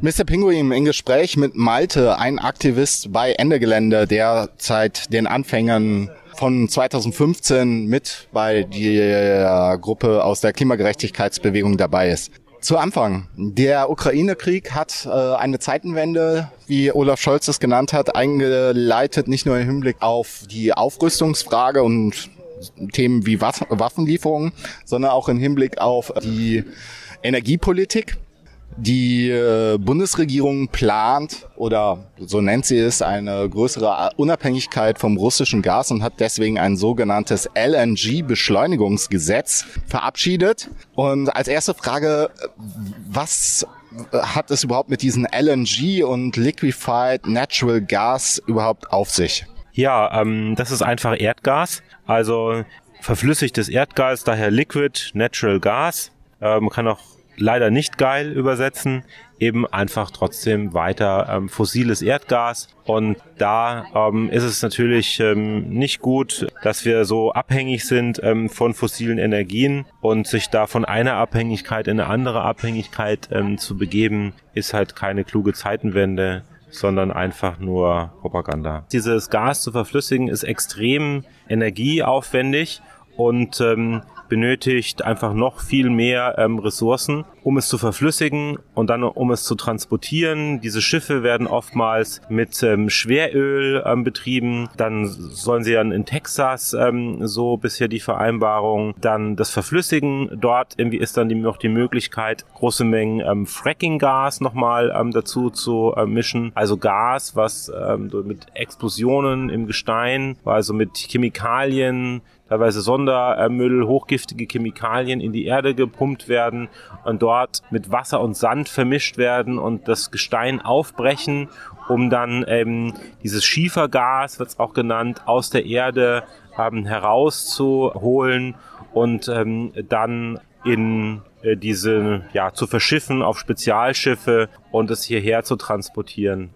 Mr. Pinguin im Gespräch mit Malte, ein Aktivist bei Ende Gelände, der seit den Anfängen von 2015 mit bei der Gruppe aus der Klimagerechtigkeitsbewegung dabei ist. Zu Anfang. Der Ukraine-Krieg hat äh, eine Zeitenwende, wie Olaf Scholz es genannt hat, eingeleitet, nicht nur im Hinblick auf die Aufrüstungsfrage und Themen wie Waffenlieferungen, sondern auch im Hinblick auf die Energiepolitik. Die äh, Bundesregierung plant oder so nennt sie es eine größere Unabhängigkeit vom russischen Gas und hat deswegen ein sogenanntes LNG-Beschleunigungsgesetz verabschiedet. Und als erste Frage, was hat es überhaupt mit diesen LNG und Liquefied Natural Gas überhaupt auf sich? Ja, ähm, das ist einfach Erdgas, also verflüssigtes Erdgas, daher Liquid Natural Gas. Äh, man kann auch leider nicht geil übersetzen, eben einfach trotzdem weiter ähm, fossiles Erdgas. Und da ähm, ist es natürlich ähm, nicht gut, dass wir so abhängig sind ähm, von fossilen Energien und sich da von einer Abhängigkeit in eine andere Abhängigkeit ähm, zu begeben, ist halt keine kluge Zeitenwende sondern einfach nur Propaganda. Dieses Gas zu verflüssigen ist extrem energieaufwendig und ähm, benötigt einfach noch viel mehr ähm, Ressourcen, um es zu verflüssigen und dann um es zu transportieren. Diese Schiffe werden oftmals mit ähm, Schweröl ähm, betrieben. Dann sollen sie dann in Texas ähm, so bisher die Vereinbarung dann das verflüssigen. Dort irgendwie ist dann noch die Möglichkeit, große Mengen ähm, Fracking-Gas nochmal ähm, dazu zu äh, mischen. Also Gas, was ähm, mit Explosionen im Gestein, also mit Chemikalien, teilweise Sondermüll, hochgiftige Chemikalien in die Erde gepumpt werden und dort mit Wasser und Sand vermischt werden und das Gestein aufbrechen, um dann ähm, dieses Schiefergas, wird es auch genannt, aus der Erde ähm, herauszuholen und ähm, dann in äh, diese ja zu verschiffen auf Spezialschiffe und es hierher zu transportieren.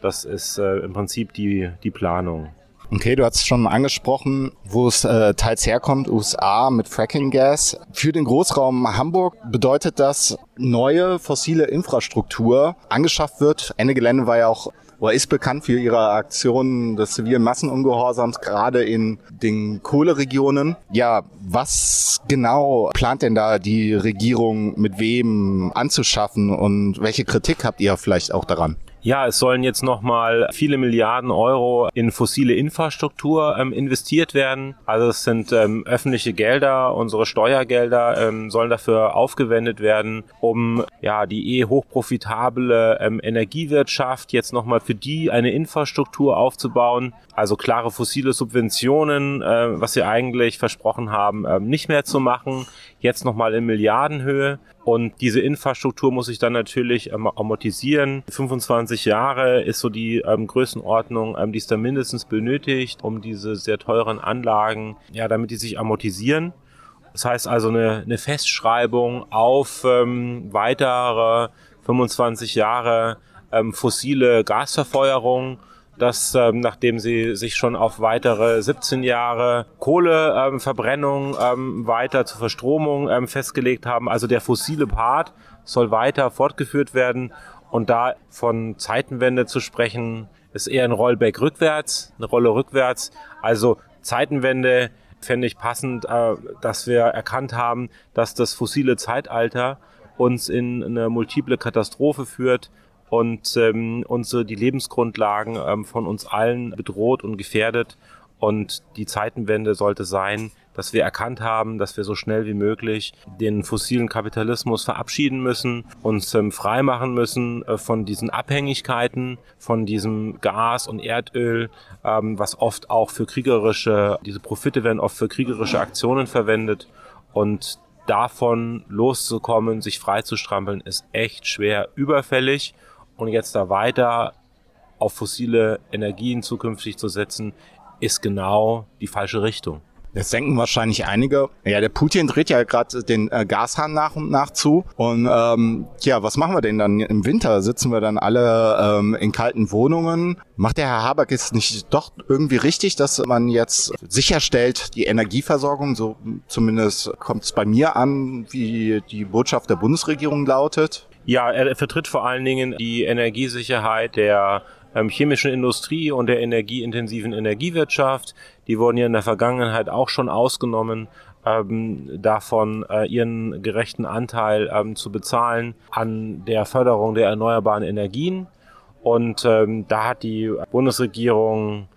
Das ist äh, im Prinzip die, die Planung. Okay, du hast schon angesprochen, wo es äh, teils herkommt, USA mit Fracking Gas. Für den Großraum Hamburg bedeutet das neue fossile Infrastruktur angeschafft wird. Ende Gelände war ja auch oder ist bekannt für ihre Aktionen des zivilen Massenungehorsams, gerade in den Kohleregionen. Ja, was genau plant denn da die Regierung mit wem anzuschaffen und welche Kritik habt ihr vielleicht auch daran? Ja, es sollen jetzt nochmal viele Milliarden Euro in fossile Infrastruktur ähm, investiert werden. Also es sind ähm, öffentliche Gelder, unsere Steuergelder ähm, sollen dafür aufgewendet werden, um ja die eh hochprofitable ähm, Energiewirtschaft jetzt nochmal für die eine Infrastruktur aufzubauen. Also klare fossile Subventionen, äh, was sie eigentlich versprochen haben, äh, nicht mehr zu machen. Jetzt nochmal in Milliardenhöhe. Und diese Infrastruktur muss sich dann natürlich ähm, amortisieren. 25 Jahre ist so die ähm, Größenordnung, ähm, die es da mindestens benötigt, um diese sehr teuren Anlagen, ja, damit die sich amortisieren. Das heißt also eine, eine Festschreibung auf ähm, weitere 25 Jahre ähm, fossile Gasverfeuerung dass ähm, nachdem sie sich schon auf weitere 17 Jahre Kohleverbrennung ähm, ähm, weiter zur Verstromung ähm, festgelegt haben, also der fossile Part soll weiter fortgeführt werden und da von Zeitenwende zu sprechen, ist eher ein Rollback rückwärts, eine Rolle rückwärts. Also Zeitenwende fände ich passend, äh, dass wir erkannt haben, dass das fossile Zeitalter uns in eine multiple Katastrophe führt und ähm, unsere die Lebensgrundlagen ähm, von uns allen bedroht und gefährdet. Und die Zeitenwende sollte sein, dass wir erkannt haben, dass wir so schnell wie möglich den fossilen Kapitalismus verabschieden müssen, uns ähm, frei machen müssen äh, von diesen Abhängigkeiten, von diesem Gas und Erdöl, ähm, was oft auch für kriegerische, diese Profite werden oft für kriegerische Aktionen verwendet. Und davon loszukommen, sich frei zu strampeln, ist echt schwer überfällig und jetzt da weiter auf fossile Energien zukünftig zu setzen, ist genau die falsche Richtung. Das denken wahrscheinlich einige. Ja, der Putin dreht ja gerade den äh, Gashahn nach und nach zu. Und ähm, ja, was machen wir denn dann im Winter? Sitzen wir dann alle ähm, in kalten Wohnungen? Macht der Herr Habeck es nicht doch irgendwie richtig, dass man jetzt sicherstellt, die Energieversorgung, so zumindest kommt es bei mir an, wie die Botschaft der Bundesregierung lautet? Ja, er vertritt vor allen Dingen die Energiesicherheit der ähm, chemischen Industrie und der energieintensiven Energiewirtschaft. Die wurden ja in der Vergangenheit auch schon ausgenommen ähm, davon äh, ihren gerechten Anteil ähm, zu bezahlen an der Förderung der erneuerbaren Energien. Und ähm, da hat die Bundesregierung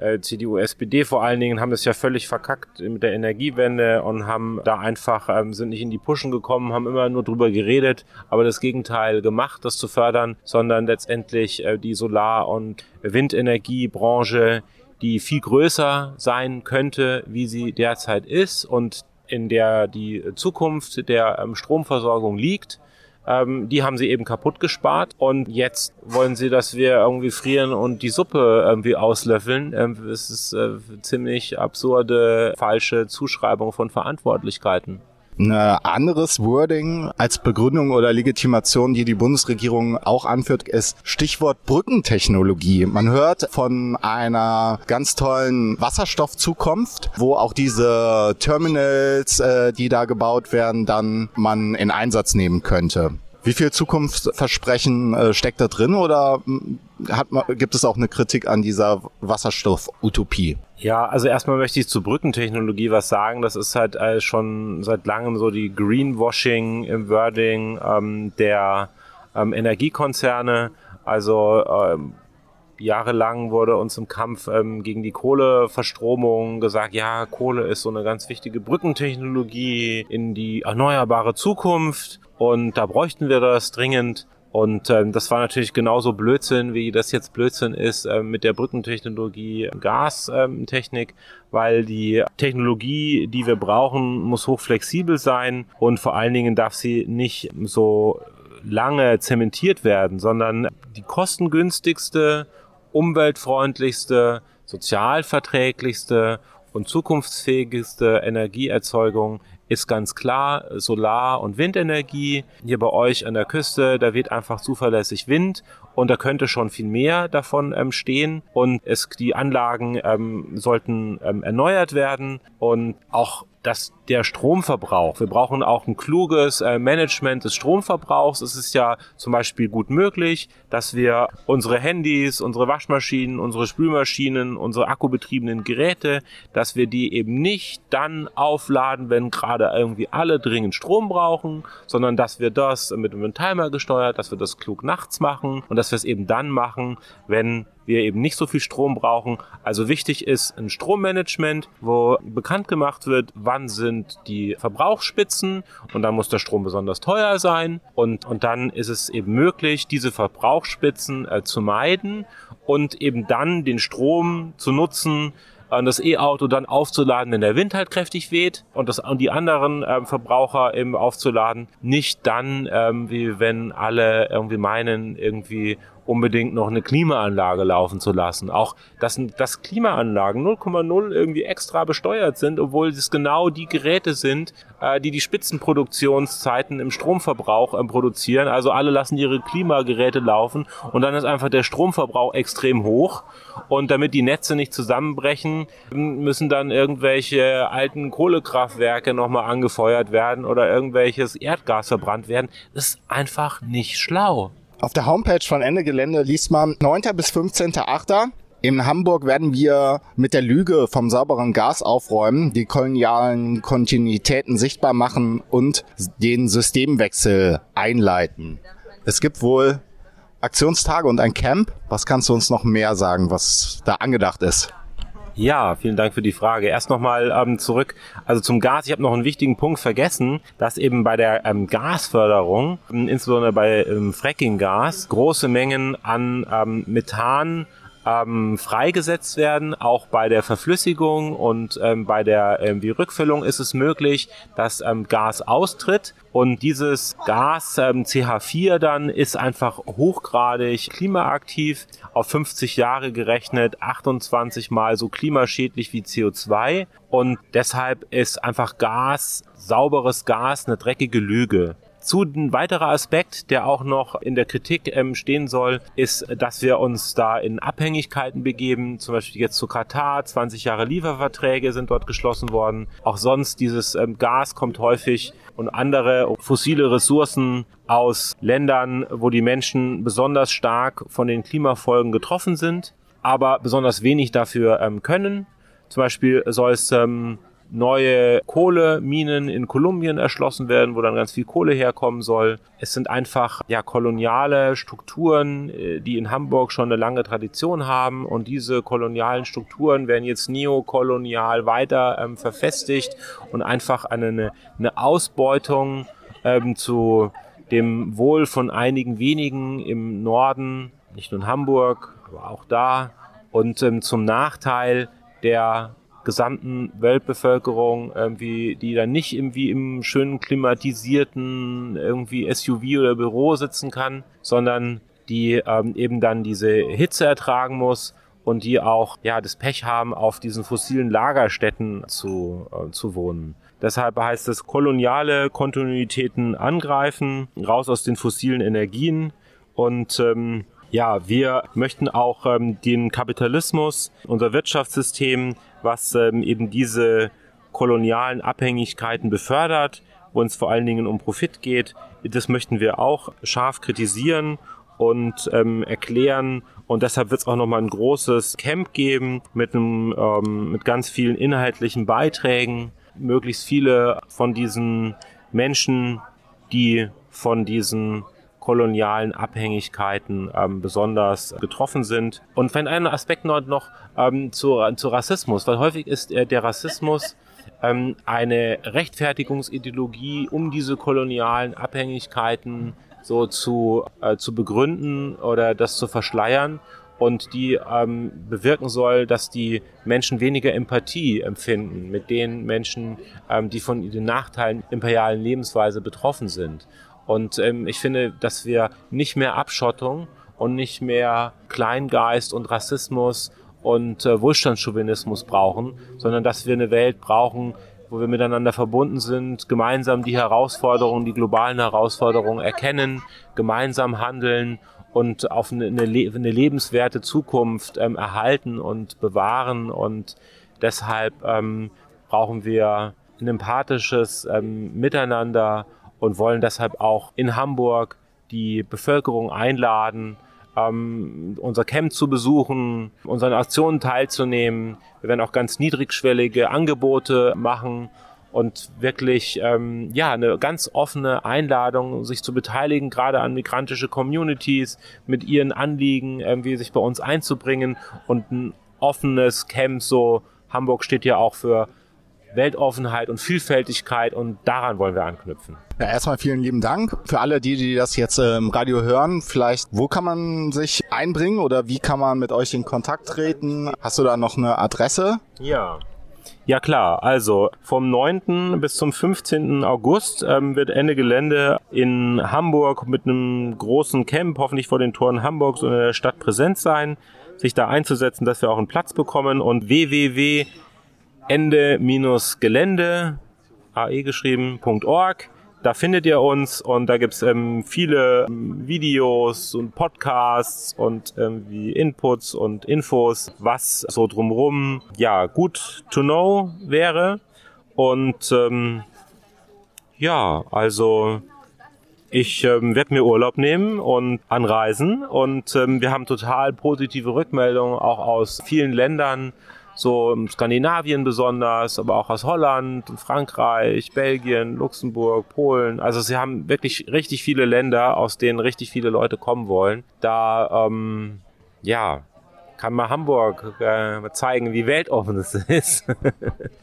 äh, CDU, SPD vor allen Dingen haben es ja völlig verkackt mit der Energiewende und haben da einfach, ähm, sind nicht in die Puschen gekommen, haben immer nur drüber geredet, aber das Gegenteil gemacht, das zu fördern, sondern letztendlich äh, die Solar- und Windenergiebranche, die viel größer sein könnte, wie sie derzeit ist und in der die Zukunft der ähm, Stromversorgung liegt, ähm, die haben sie eben kaputt gespart und jetzt wollen sie, dass wir irgendwie frieren und die Suppe irgendwie auslöffeln. Ähm, das ist äh, ziemlich absurde, falsche Zuschreibung von Verantwortlichkeiten. Ein anderes Wording als Begründung oder Legitimation, die die Bundesregierung auch anführt, ist Stichwort Brückentechnologie. Man hört von einer ganz tollen Wasserstoffzukunft, wo auch diese Terminals, äh, die da gebaut werden, dann man in Einsatz nehmen könnte. Wie viel Zukunftsversprechen äh, steckt da drin oder hm, hat man, gibt es auch eine Kritik an dieser Wasserstoff-Utopie? Ja, also erstmal möchte ich zur Brückentechnologie was sagen. Das ist halt äh, schon seit langem so die Greenwashing im Wording ähm, der ähm, Energiekonzerne. Also ähm, jahrelang wurde uns im Kampf ähm, gegen die Kohleverstromung gesagt, ja, Kohle ist so eine ganz wichtige Brückentechnologie in die erneuerbare Zukunft. Und da bräuchten wir das dringend. Und ähm, das war natürlich genauso Blödsinn, wie das jetzt Blödsinn ist äh, mit der Brückentechnologie Gastechnik, ähm, weil die Technologie, die wir brauchen, muss hochflexibel sein und vor allen Dingen darf sie nicht so lange zementiert werden, sondern die kostengünstigste, umweltfreundlichste, sozialverträglichste und zukunftsfähigste Energieerzeugung ist ganz klar Solar- und Windenergie. Hier bei euch an der Küste, da weht einfach zuverlässig Wind und da könnte schon viel mehr davon ähm, stehen und es, die Anlagen ähm, sollten ähm, erneuert werden und auch dass der Stromverbrauch, wir brauchen auch ein kluges äh, Management des Stromverbrauchs. Es ist ja zum Beispiel gut möglich, dass wir unsere Handys, unsere Waschmaschinen, unsere Spülmaschinen, unsere akkubetriebenen Geräte, dass wir die eben nicht dann aufladen, wenn gerade irgendwie alle dringend Strom brauchen, sondern dass wir das mit einem Timer gesteuert, dass wir das klug nachts machen und dass wir es eben dann machen, wenn wir eben nicht so viel Strom brauchen. Also wichtig ist ein Strommanagement, wo bekannt gemacht wird, wann sind die Verbrauchsspitzen und dann muss der Strom besonders teuer sein und, und dann ist es eben möglich, diese Verbrauchsspitzen äh, zu meiden und eben dann den Strom zu nutzen, äh, das E-Auto dann aufzuladen, wenn der Wind halt kräftig weht und, das, und die anderen ähm, Verbraucher eben aufzuladen. Nicht dann, ähm, wie wenn alle irgendwie meinen, irgendwie unbedingt noch eine Klimaanlage laufen zu lassen. Auch dass, dass Klimaanlagen 0,0 irgendwie extra besteuert sind, obwohl es genau die Geräte sind, äh, die die Spitzenproduktionszeiten im Stromverbrauch äh, produzieren. Also alle lassen ihre Klimageräte laufen und dann ist einfach der Stromverbrauch extrem hoch. Und damit die Netze nicht zusammenbrechen, müssen dann irgendwelche alten Kohlekraftwerke nochmal angefeuert werden oder irgendwelches Erdgas verbrannt werden. Das ist einfach nicht schlau. Auf der Homepage von Ende Gelände liest man 9. bis 15.8. In Hamburg werden wir mit der Lüge vom sauberen Gas aufräumen, die kolonialen Kontinuitäten sichtbar machen und den Systemwechsel einleiten. Es gibt wohl Aktionstage und ein Camp. Was kannst du uns noch mehr sagen, was da angedacht ist? Ja, vielen Dank für die Frage. Erst nochmal ähm, zurück, also zum Gas. Ich habe noch einen wichtigen Punkt vergessen, dass eben bei der ähm, Gasförderung, insbesondere bei ähm, Frackinggas, große Mengen an ähm, Methan ähm, freigesetzt werden. Auch bei der Verflüssigung und ähm, bei der ähm, die Rückfüllung ist es möglich, dass ähm, Gas austritt. Und dieses Gas ähm, CH4 dann ist einfach hochgradig klimaaktiv, auf 50 Jahre gerechnet 28 mal so klimaschädlich wie CO2. Und deshalb ist einfach Gas, sauberes Gas, eine dreckige Lüge. Zu ein weiterer Aspekt, der auch noch in der Kritik ähm, stehen soll, ist, dass wir uns da in Abhängigkeiten begeben. Zum Beispiel jetzt zu Katar, 20 Jahre Lieferverträge sind dort geschlossen worden. Auch sonst dieses ähm, Gas kommt häufig und andere fossile Ressourcen aus Ländern, wo die Menschen besonders stark von den Klimafolgen getroffen sind, aber besonders wenig dafür ähm, können. Zum Beispiel soll es ähm, neue Kohleminen in Kolumbien erschlossen werden, wo dann ganz viel Kohle herkommen soll. Es sind einfach ja koloniale Strukturen, äh, die in Hamburg schon eine lange Tradition haben und diese kolonialen Strukturen werden jetzt neokolonial weiter ähm, verfestigt und einfach eine, eine Ausbeutung ähm, zu dem Wohl von einigen wenigen im Norden, nicht nur in Hamburg, aber auch da und ähm, zum Nachteil der gesamten Weltbevölkerung, irgendwie, die dann nicht irgendwie im schönen klimatisierten irgendwie SUV oder Büro sitzen kann, sondern die ähm, eben dann diese Hitze ertragen muss und die auch ja das Pech haben, auf diesen fossilen Lagerstätten zu, äh, zu wohnen. Deshalb heißt es koloniale Kontinuitäten angreifen, raus aus den fossilen Energien und ähm, ja, wir möchten auch ähm, den Kapitalismus, unser Wirtschaftssystem was ähm, eben diese kolonialen Abhängigkeiten befördert, wo es vor allen Dingen um Profit geht. Das möchten wir auch scharf kritisieren und ähm, erklären. Und deshalb wird es auch nochmal ein großes Camp geben mit, einem, ähm, mit ganz vielen inhaltlichen Beiträgen. Möglichst viele von diesen Menschen, die von diesen kolonialen Abhängigkeiten ähm, besonders getroffen sind. Und wenn ein Aspekt noch ähm, zu, zu Rassismus, weil häufig ist äh, der Rassismus ähm, eine Rechtfertigungsideologie, um diese kolonialen Abhängigkeiten so zu, äh, zu begründen oder das zu verschleiern und die ähm, bewirken soll, dass die Menschen weniger Empathie empfinden mit den Menschen, ähm, die von den Nachteilen imperialen Lebensweise betroffen sind. Und ähm, ich finde, dass wir nicht mehr Abschottung und nicht mehr Kleingeist und Rassismus und äh, Wohlstandschauvinismus brauchen, sondern dass wir eine Welt brauchen, wo wir miteinander verbunden sind, gemeinsam die Herausforderungen, die globalen Herausforderungen erkennen, gemeinsam handeln und auf eine, eine, eine lebenswerte Zukunft ähm, erhalten und bewahren. Und deshalb ähm, brauchen wir ein empathisches ähm, Miteinander und wollen deshalb auch in Hamburg die Bevölkerung einladen, ähm, unser Camp zu besuchen, unseren Aktionen teilzunehmen. Wir werden auch ganz niedrigschwellige Angebote machen und wirklich ähm, ja eine ganz offene Einladung, sich zu beteiligen, gerade an migrantische Communities mit ihren Anliegen, irgendwie sich bei uns einzubringen und ein offenes Camp. So Hamburg steht ja auch für Weltoffenheit und Vielfältigkeit und daran wollen wir anknüpfen. Ja, erstmal vielen lieben Dank. Für alle die, die das jetzt im Radio hören, vielleicht, wo kann man sich einbringen oder wie kann man mit euch in Kontakt treten? Hast du da noch eine Adresse? Ja. Ja klar, also vom 9. bis zum 15. August ähm, wird Ende Gelände in Hamburg mit einem großen Camp, hoffentlich vor den Toren Hamburgs und in der Stadt präsent sein, sich da einzusetzen, dass wir auch einen Platz bekommen und www Ende-Gelände, AE geschrieben.org. Da findet ihr uns und da gibt's ähm, viele ähm, Videos und Podcasts und irgendwie Inputs und Infos, was so drumrum ja gut to know wäre. Und ähm, ja, also ich ähm, werde mir Urlaub nehmen und anreisen und ähm, wir haben total positive Rückmeldungen auch aus vielen Ländern so Skandinavien besonders, aber auch aus Holland, Frankreich, Belgien, Luxemburg, Polen. Also sie haben wirklich richtig viele Länder, aus denen richtig viele Leute kommen wollen. Da, ähm, ja, kann mal Hamburg äh, zeigen, wie weltoffen es ist.